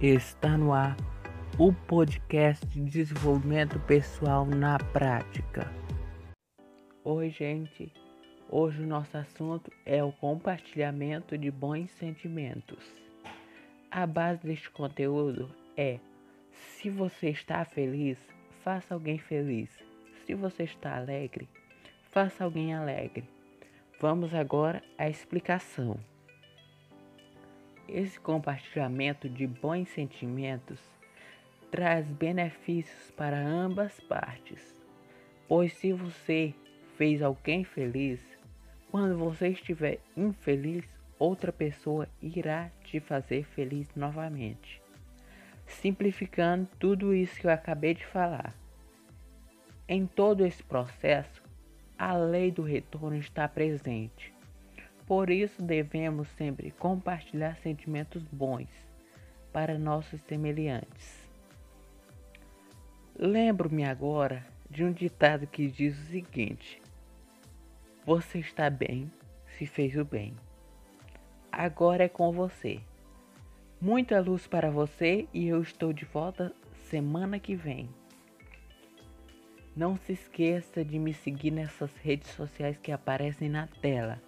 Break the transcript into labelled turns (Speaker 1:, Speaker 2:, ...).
Speaker 1: Está no ar o podcast de desenvolvimento pessoal na prática. Oi, gente. Hoje o nosso assunto é o compartilhamento de bons sentimentos. A base deste conteúdo é: se você está feliz, faça alguém feliz. Se você está alegre, faça alguém alegre. Vamos agora à explicação. Esse compartilhamento de bons sentimentos traz benefícios para ambas partes, pois se você fez alguém feliz, quando você estiver infeliz, outra pessoa irá te fazer feliz novamente. Simplificando tudo isso que eu acabei de falar. Em todo esse processo, a lei do retorno está presente. Por isso devemos sempre compartilhar sentimentos bons para nossos semelhantes. Lembro-me agora de um ditado que diz o seguinte: Você está bem se fez o bem. Agora é com você. Muita luz para você e eu estou de volta semana que vem. Não se esqueça de me seguir nessas redes sociais que aparecem na tela.